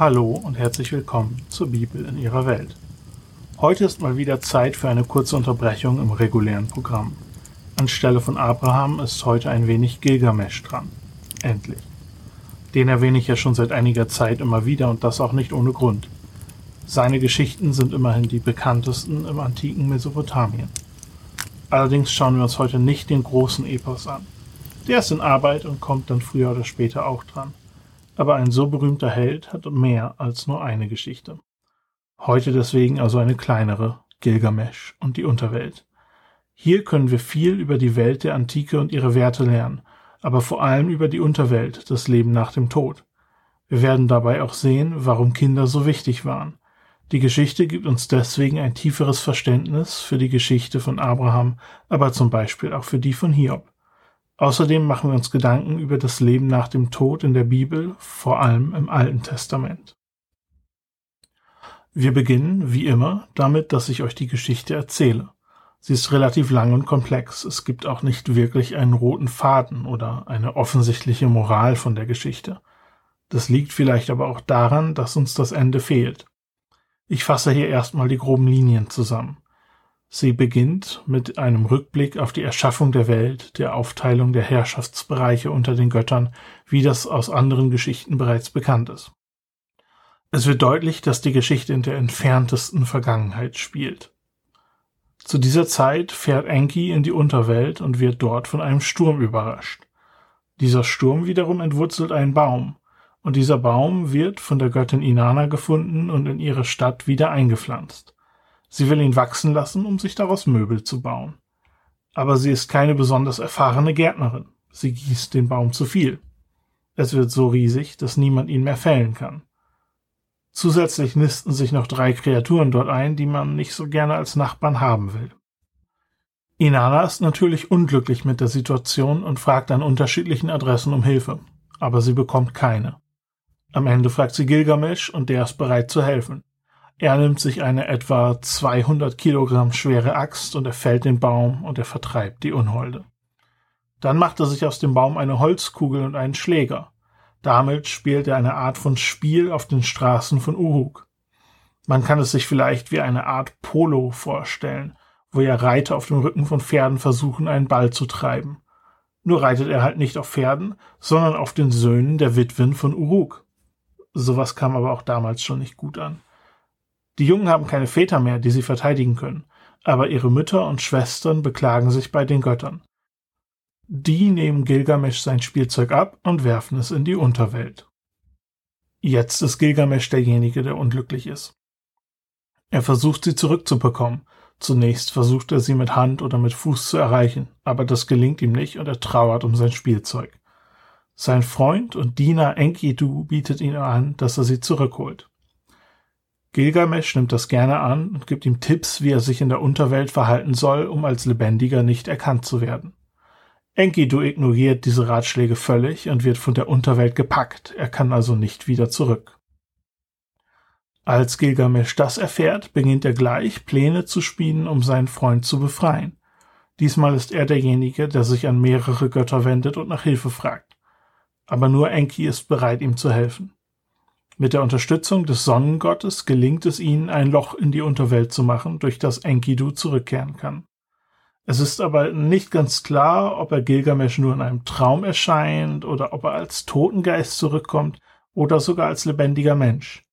Hallo und herzlich willkommen zur Bibel in Ihrer Welt. Heute ist mal wieder Zeit für eine kurze Unterbrechung im regulären Programm. Anstelle von Abraham ist heute ein wenig Gilgamesch dran. Endlich. Den erwähne ich ja schon seit einiger Zeit immer wieder und das auch nicht ohne Grund. Seine Geschichten sind immerhin die bekanntesten im antiken Mesopotamien. Allerdings schauen wir uns heute nicht den großen Epos an. Der ist in Arbeit und kommt dann früher oder später auch dran aber ein so berühmter Held hat mehr als nur eine Geschichte. Heute deswegen also eine kleinere, Gilgamesch und die Unterwelt. Hier können wir viel über die Welt der Antike und ihre Werte lernen, aber vor allem über die Unterwelt, das Leben nach dem Tod. Wir werden dabei auch sehen, warum Kinder so wichtig waren. Die Geschichte gibt uns deswegen ein tieferes Verständnis für die Geschichte von Abraham, aber zum Beispiel auch für die von Hiob. Außerdem machen wir uns Gedanken über das Leben nach dem Tod in der Bibel, vor allem im Alten Testament. Wir beginnen, wie immer, damit, dass ich euch die Geschichte erzähle. Sie ist relativ lang und komplex. Es gibt auch nicht wirklich einen roten Faden oder eine offensichtliche Moral von der Geschichte. Das liegt vielleicht aber auch daran, dass uns das Ende fehlt. Ich fasse hier erstmal die groben Linien zusammen. Sie beginnt mit einem Rückblick auf die Erschaffung der Welt, der Aufteilung der Herrschaftsbereiche unter den Göttern, wie das aus anderen Geschichten bereits bekannt ist. Es wird deutlich, dass die Geschichte in der entferntesten Vergangenheit spielt. Zu dieser Zeit fährt Enki in die Unterwelt und wird dort von einem Sturm überrascht. Dieser Sturm wiederum entwurzelt einen Baum, und dieser Baum wird von der Göttin Inanna gefunden und in ihre Stadt wieder eingepflanzt. Sie will ihn wachsen lassen, um sich daraus Möbel zu bauen. Aber sie ist keine besonders erfahrene Gärtnerin. Sie gießt den Baum zu viel. Es wird so riesig, dass niemand ihn mehr fällen kann. Zusätzlich nisten sich noch drei Kreaturen dort ein, die man nicht so gerne als Nachbarn haben will. Inanna ist natürlich unglücklich mit der Situation und fragt an unterschiedlichen Adressen um Hilfe, aber sie bekommt keine. Am Ende fragt sie Gilgamesch und der ist bereit zu helfen. Er nimmt sich eine etwa 200 Kilogramm schwere Axt und er fällt den Baum und er vertreibt die Unholde. Dann macht er sich aus dem Baum eine Holzkugel und einen Schläger. Damit spielt er eine Art von Spiel auf den Straßen von Uruk. Man kann es sich vielleicht wie eine Art Polo vorstellen, wo ja Reiter auf dem Rücken von Pferden versuchen, einen Ball zu treiben. Nur reitet er halt nicht auf Pferden, sondern auf den Söhnen der Witwen von Uruk. Sowas kam aber auch damals schon nicht gut an. Die Jungen haben keine Väter mehr, die sie verteidigen können, aber ihre Mütter und Schwestern beklagen sich bei den Göttern. Die nehmen Gilgamesch sein Spielzeug ab und werfen es in die Unterwelt. Jetzt ist Gilgamesch derjenige, der unglücklich ist. Er versucht sie zurückzubekommen. Zunächst versucht er sie mit Hand oder mit Fuß zu erreichen, aber das gelingt ihm nicht und er trauert um sein Spielzeug. Sein Freund und Diener Enkidu bietet ihm an, dass er sie zurückholt. Gilgamesch nimmt das gerne an und gibt ihm Tipps, wie er sich in der Unterwelt verhalten soll, um als Lebendiger nicht erkannt zu werden. Enkidu ignoriert diese Ratschläge völlig und wird von der Unterwelt gepackt, er kann also nicht wieder zurück. Als Gilgamesch das erfährt, beginnt er gleich, Pläne zu spielen, um seinen Freund zu befreien. Diesmal ist er derjenige, der sich an mehrere Götter wendet und nach Hilfe fragt. Aber nur Enki ist bereit, ihm zu helfen. Mit der Unterstützung des Sonnengottes gelingt es ihnen, ein Loch in die Unterwelt zu machen, durch das Enkidu zurückkehren kann. Es ist aber nicht ganz klar, ob er Gilgamesch nur in einem Traum erscheint oder ob er als Totengeist zurückkommt oder sogar als lebendiger Mensch.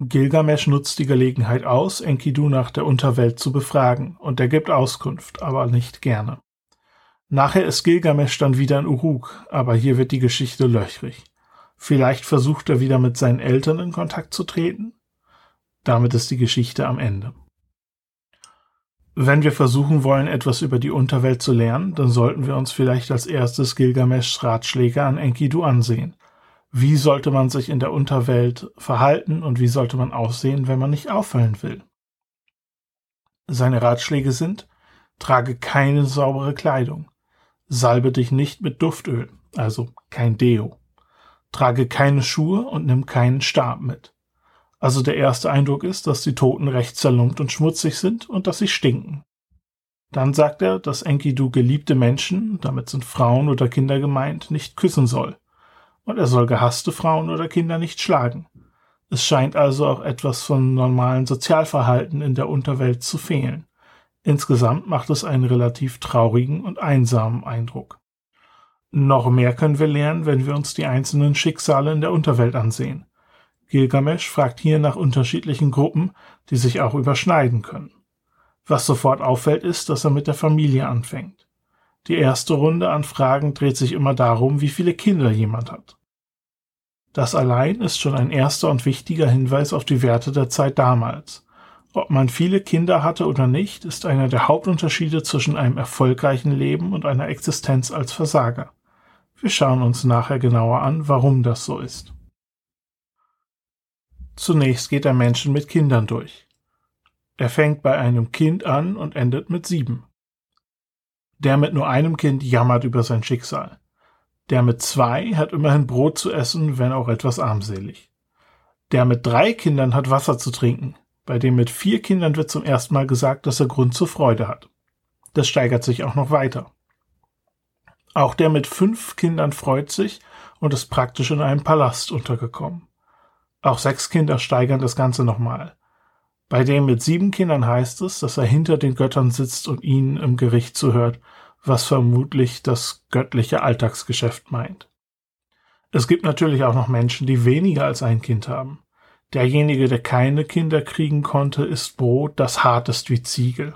Gilgamesch nutzt die Gelegenheit aus, Enkidu nach der Unterwelt zu befragen, und er gibt Auskunft, aber nicht gerne. Nachher ist Gilgamesch dann wieder in Uruk, aber hier wird die Geschichte löchrig. Vielleicht versucht er wieder mit seinen Eltern in Kontakt zu treten. Damit ist die Geschichte am Ende. Wenn wir versuchen wollen, etwas über die Unterwelt zu lernen, dann sollten wir uns vielleicht als erstes Gilgameschs Ratschläge an Enkidu ansehen. Wie sollte man sich in der Unterwelt verhalten und wie sollte man aussehen, wenn man nicht auffallen will? Seine Ratschläge sind, trage keine saubere Kleidung, salbe dich nicht mit Duftöl, also kein Deo, Trage keine Schuhe und nimm keinen Stab mit. Also der erste Eindruck ist, dass die Toten recht zerlumpt und schmutzig sind und dass sie stinken. Dann sagt er, dass Enkidu geliebte Menschen, damit sind Frauen oder Kinder gemeint, nicht küssen soll. und er soll gehasste Frauen oder Kinder nicht schlagen. Es scheint also auch etwas von normalen Sozialverhalten in der Unterwelt zu fehlen. Insgesamt macht es einen relativ traurigen und einsamen Eindruck. Noch mehr können wir lernen, wenn wir uns die einzelnen Schicksale in der Unterwelt ansehen. Gilgamesch fragt hier nach unterschiedlichen Gruppen, die sich auch überschneiden können. Was sofort auffällt, ist, dass er mit der Familie anfängt. Die erste Runde an Fragen dreht sich immer darum, wie viele Kinder jemand hat. Das allein ist schon ein erster und wichtiger Hinweis auf die Werte der Zeit damals. Ob man viele Kinder hatte oder nicht, ist einer der Hauptunterschiede zwischen einem erfolgreichen Leben und einer Existenz als Versager. Wir schauen uns nachher genauer an, warum das so ist. Zunächst geht er Menschen mit Kindern durch. Er fängt bei einem Kind an und endet mit sieben. Der mit nur einem Kind jammert über sein Schicksal. Der mit zwei hat immerhin Brot zu essen, wenn auch etwas armselig. Der mit drei Kindern hat Wasser zu trinken. Bei dem mit vier Kindern wird zum ersten Mal gesagt, dass er Grund zur Freude hat. Das steigert sich auch noch weiter. Auch der mit fünf Kindern freut sich und ist praktisch in einem Palast untergekommen. Auch sechs Kinder steigern das Ganze nochmal. Bei dem mit sieben Kindern heißt es, dass er hinter den Göttern sitzt und ihnen im Gericht zuhört was vermutlich das göttliche Alltagsgeschäft meint. Es gibt natürlich auch noch Menschen, die weniger als ein Kind haben. Derjenige, der keine Kinder kriegen konnte, isst Brot, das hart ist wie Ziegel.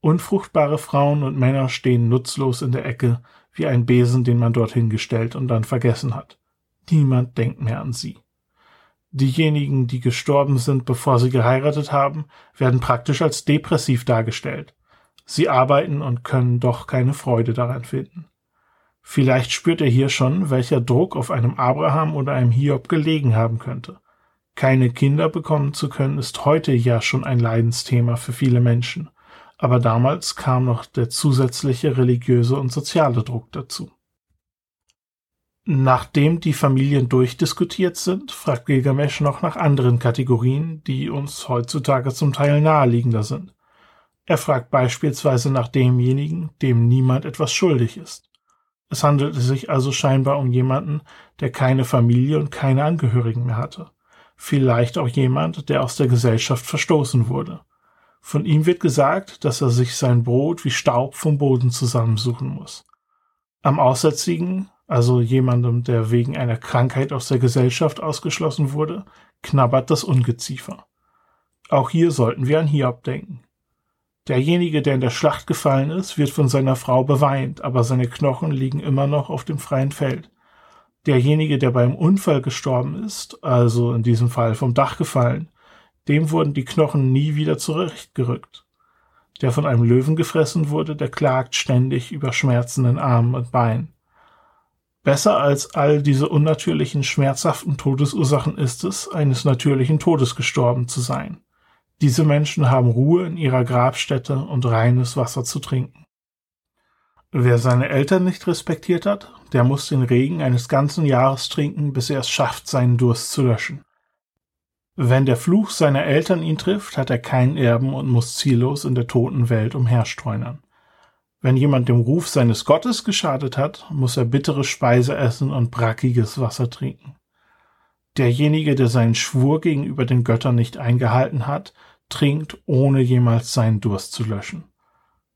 Unfruchtbare Frauen und Männer stehen nutzlos in der Ecke, wie ein Besen, den man dorthin gestellt und dann vergessen hat. Niemand denkt mehr an sie. Diejenigen, die gestorben sind, bevor sie geheiratet haben, werden praktisch als depressiv dargestellt. Sie arbeiten und können doch keine Freude daran finden. Vielleicht spürt er hier schon, welcher Druck auf einem Abraham oder einem Hiob gelegen haben könnte. Keine Kinder bekommen zu können, ist heute ja schon ein Leidensthema für viele Menschen, aber damals kam noch der zusätzliche religiöse und soziale Druck dazu. Nachdem die Familien durchdiskutiert sind, fragt Gilgamesch noch nach anderen Kategorien, die uns heutzutage zum Teil naheliegender sind. Er fragt beispielsweise nach demjenigen, dem niemand etwas schuldig ist. Es handelte sich also scheinbar um jemanden, der keine Familie und keine Angehörigen mehr hatte. Vielleicht auch jemand, der aus der Gesellschaft verstoßen wurde. Von ihm wird gesagt, dass er sich sein Brot wie Staub vom Boden zusammensuchen muss. Am Aussätzigen, also jemandem, der wegen einer Krankheit aus der Gesellschaft ausgeschlossen wurde, knabbert das Ungeziefer. Auch hier sollten wir an Hiob denken. Derjenige, der in der Schlacht gefallen ist, wird von seiner Frau beweint, aber seine Knochen liegen immer noch auf dem freien Feld. Derjenige, der beim Unfall gestorben ist, also in diesem Fall vom Dach gefallen, dem wurden die Knochen nie wieder zurechtgerückt. Der von einem Löwen gefressen wurde, der klagt ständig über schmerzenden Armen und Beinen. Besser als all diese unnatürlichen, schmerzhaften Todesursachen ist es, eines natürlichen Todes gestorben zu sein. Diese Menschen haben Ruhe in ihrer Grabstätte und reines Wasser zu trinken. Wer seine Eltern nicht respektiert hat, der muss den Regen eines ganzen Jahres trinken, bis er es schafft, seinen Durst zu löschen. Wenn der Fluch seiner Eltern ihn trifft, hat er keinen Erben und muss ziellos in der toten Welt umherstreunern. Wenn jemand dem Ruf seines Gottes geschadet hat, muss er bittere Speise essen und brackiges Wasser trinken. Derjenige, der seinen Schwur gegenüber den Göttern nicht eingehalten hat, trinkt, ohne jemals seinen Durst zu löschen.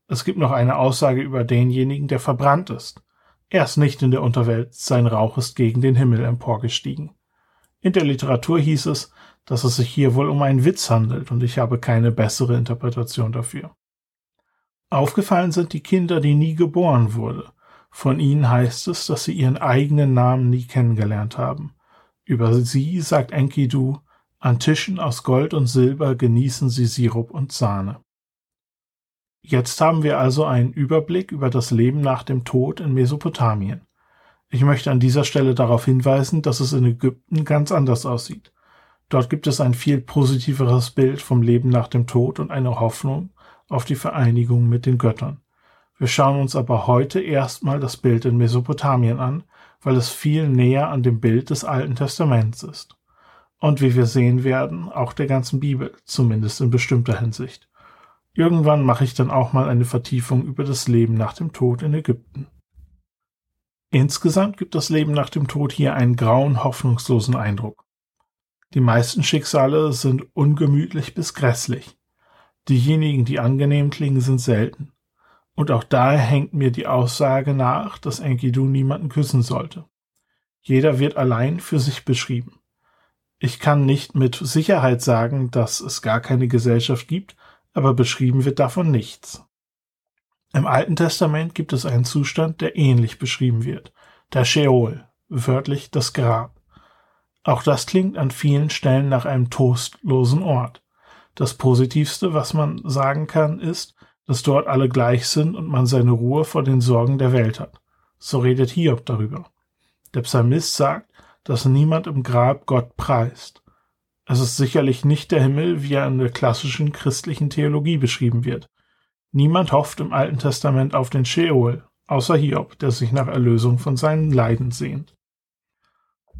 Es gibt noch eine Aussage über denjenigen, der verbrannt ist. Er ist nicht in der Unterwelt, sein Rauch ist gegen den Himmel emporgestiegen. In der Literatur hieß es, dass es sich hier wohl um einen Witz handelt, und ich habe keine bessere Interpretation dafür. Aufgefallen sind die Kinder, die nie geboren wurde. Von ihnen heißt es, dass sie ihren eigenen Namen nie kennengelernt haben. Über sie sagt Enkidu, an Tischen aus Gold und Silber genießen sie Sirup und Sahne. Jetzt haben wir also einen Überblick über das Leben nach dem Tod in Mesopotamien. Ich möchte an dieser Stelle darauf hinweisen, dass es in Ägypten ganz anders aussieht. Dort gibt es ein viel positiveres Bild vom Leben nach dem Tod und eine Hoffnung auf die Vereinigung mit den Göttern. Wir schauen uns aber heute erstmal das Bild in Mesopotamien an, weil es viel näher an dem Bild des Alten Testaments ist und wie wir sehen werden, auch der ganzen Bibel, zumindest in bestimmter Hinsicht. Irgendwann mache ich dann auch mal eine Vertiefung über das Leben nach dem Tod in Ägypten. Insgesamt gibt das Leben nach dem Tod hier einen grauen, hoffnungslosen Eindruck. Die meisten Schicksale sind ungemütlich bis grässlich. Diejenigen, die angenehm klingen, sind selten. Und auch daher hängt mir die Aussage nach, dass Enkidu niemanden küssen sollte. Jeder wird allein für sich beschrieben. Ich kann nicht mit Sicherheit sagen, dass es gar keine Gesellschaft gibt, aber beschrieben wird davon nichts. Im Alten Testament gibt es einen Zustand, der ähnlich beschrieben wird. Der Sheol, wörtlich das Grab. Auch das klingt an vielen Stellen nach einem trostlosen Ort. Das Positivste, was man sagen kann, ist, dass dort alle gleich sind und man seine Ruhe vor den Sorgen der Welt hat. So redet Hiob darüber. Der Psalmist sagt, dass niemand im Grab Gott preist. Es ist sicherlich nicht der Himmel, wie er in der klassischen christlichen Theologie beschrieben wird. Niemand hofft im Alten Testament auf den Sheol, außer Hiob, der sich nach Erlösung von seinen Leiden sehnt.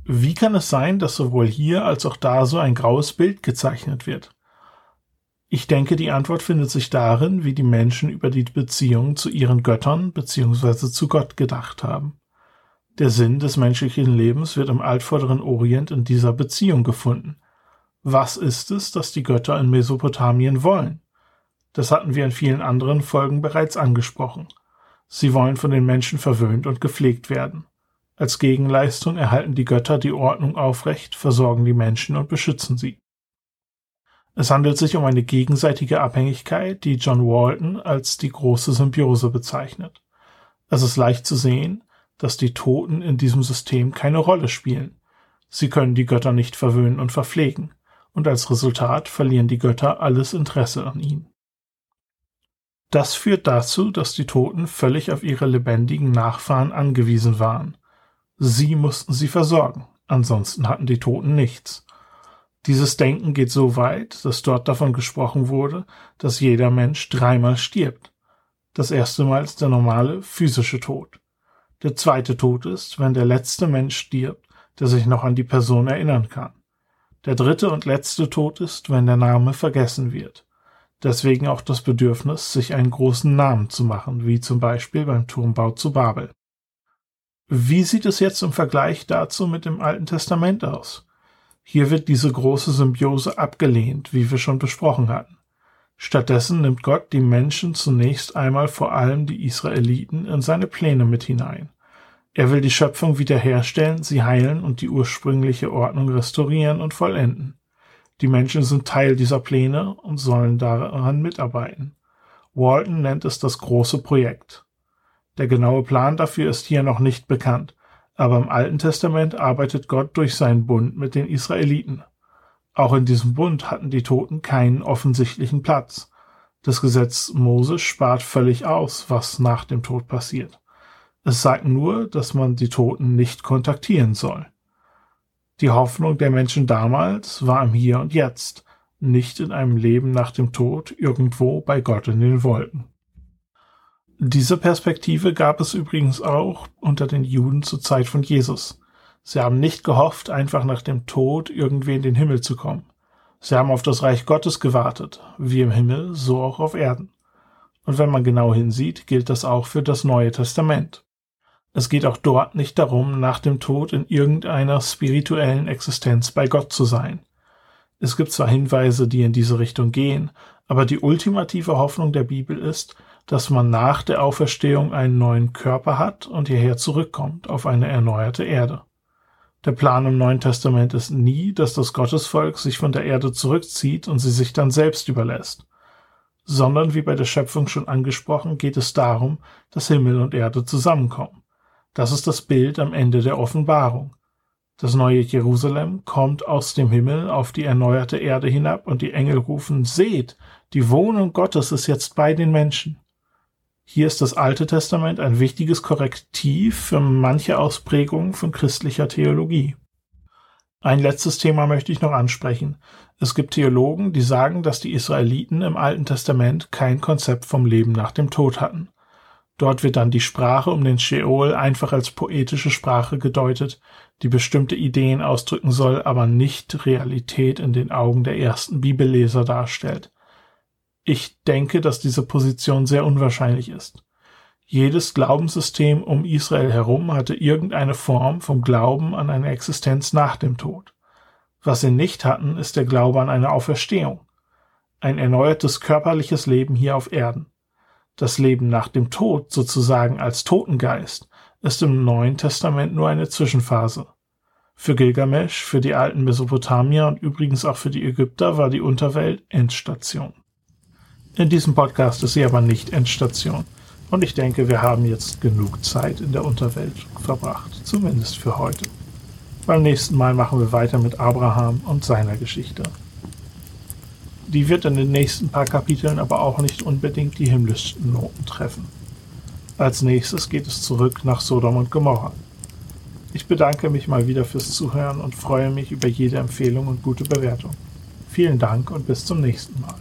Wie kann es sein, dass sowohl hier als auch da so ein graues Bild gezeichnet wird? Ich denke, die Antwort findet sich darin, wie die Menschen über die Beziehung zu ihren Göttern bzw. zu Gott gedacht haben. Der Sinn des menschlichen Lebens wird im altvorderen Orient in dieser Beziehung gefunden. Was ist es, das die Götter in Mesopotamien wollen? Das hatten wir in vielen anderen Folgen bereits angesprochen. Sie wollen von den Menschen verwöhnt und gepflegt werden. Als Gegenleistung erhalten die Götter die Ordnung aufrecht, versorgen die Menschen und beschützen sie. Es handelt sich um eine gegenseitige Abhängigkeit, die John Walton als die große Symbiose bezeichnet. Es ist leicht zu sehen, dass die Toten in diesem System keine Rolle spielen. Sie können die Götter nicht verwöhnen und verpflegen, und als Resultat verlieren die Götter alles Interesse an ihnen. Das führt dazu, dass die Toten völlig auf ihre lebendigen Nachfahren angewiesen waren. Sie mussten sie versorgen, ansonsten hatten die Toten nichts. Dieses Denken geht so weit, dass dort davon gesprochen wurde, dass jeder Mensch dreimal stirbt. Das erste Mal ist der normale physische Tod. Der zweite Tod ist, wenn der letzte Mensch stirbt, der sich noch an die Person erinnern kann. Der dritte und letzte Tod ist, wenn der Name vergessen wird. Deswegen auch das Bedürfnis, sich einen großen Namen zu machen, wie zum Beispiel beim Turmbau zu Babel. Wie sieht es jetzt im Vergleich dazu mit dem Alten Testament aus? Hier wird diese große Symbiose abgelehnt, wie wir schon besprochen hatten. Stattdessen nimmt Gott die Menschen zunächst einmal vor allem die Israeliten in seine Pläne mit hinein. Er will die Schöpfung wiederherstellen, sie heilen und die ursprüngliche Ordnung restaurieren und vollenden. Die Menschen sind Teil dieser Pläne und sollen daran mitarbeiten. Walton nennt es das große Projekt. Der genaue Plan dafür ist hier noch nicht bekannt, aber im Alten Testament arbeitet Gott durch seinen Bund mit den Israeliten. Auch in diesem Bund hatten die Toten keinen offensichtlichen Platz. Das Gesetz Moses spart völlig aus, was nach dem Tod passiert. Es sagt nur, dass man die Toten nicht kontaktieren soll. Die Hoffnung der Menschen damals war im Hier und Jetzt, nicht in einem Leben nach dem Tod irgendwo bei Gott in den Wolken. Diese Perspektive gab es übrigens auch unter den Juden zur Zeit von Jesus. Sie haben nicht gehofft, einfach nach dem Tod irgendwie in den Himmel zu kommen. Sie haben auf das Reich Gottes gewartet, wie im Himmel, so auch auf Erden. Und wenn man genau hinsieht, gilt das auch für das Neue Testament. Es geht auch dort nicht darum, nach dem Tod in irgendeiner spirituellen Existenz bei Gott zu sein. Es gibt zwar Hinweise, die in diese Richtung gehen, aber die ultimative Hoffnung der Bibel ist, dass man nach der Auferstehung einen neuen Körper hat und hierher zurückkommt auf eine erneuerte Erde. Der Plan im Neuen Testament ist nie, dass das Gottesvolk sich von der Erde zurückzieht und sie sich dann selbst überlässt, sondern wie bei der Schöpfung schon angesprochen, geht es darum, dass Himmel und Erde zusammenkommen. Das ist das Bild am Ende der Offenbarung. Das neue Jerusalem kommt aus dem Himmel auf die erneuerte Erde hinab und die Engel rufen, seht, die Wohnung Gottes ist jetzt bei den Menschen. Hier ist das Alte Testament ein wichtiges Korrektiv für manche Ausprägungen von christlicher Theologie. Ein letztes Thema möchte ich noch ansprechen. Es gibt Theologen, die sagen, dass die Israeliten im Alten Testament kein Konzept vom Leben nach dem Tod hatten. Dort wird dann die Sprache um den Sheol einfach als poetische Sprache gedeutet, die bestimmte Ideen ausdrücken soll, aber nicht Realität in den Augen der ersten Bibelleser darstellt. Ich denke, dass diese Position sehr unwahrscheinlich ist. Jedes Glaubenssystem um Israel herum hatte irgendeine Form vom Glauben an eine Existenz nach dem Tod. Was sie nicht hatten, ist der Glaube an eine Auferstehung, ein erneuertes körperliches Leben hier auf Erden. Das Leben nach dem Tod, sozusagen als Totengeist, ist im Neuen Testament nur eine Zwischenphase. Für Gilgamesch, für die alten Mesopotamier und übrigens auch für die Ägypter war die Unterwelt Endstation. In diesem Podcast ist sie aber nicht Endstation. Und ich denke, wir haben jetzt genug Zeit in der Unterwelt verbracht, zumindest für heute. Beim nächsten Mal machen wir weiter mit Abraham und seiner Geschichte. Die wird in den nächsten paar Kapiteln aber auch nicht unbedingt die himmlischsten Noten treffen. Als nächstes geht es zurück nach Sodom und Gomorra. Ich bedanke mich mal wieder fürs Zuhören und freue mich über jede Empfehlung und gute Bewertung. Vielen Dank und bis zum nächsten Mal.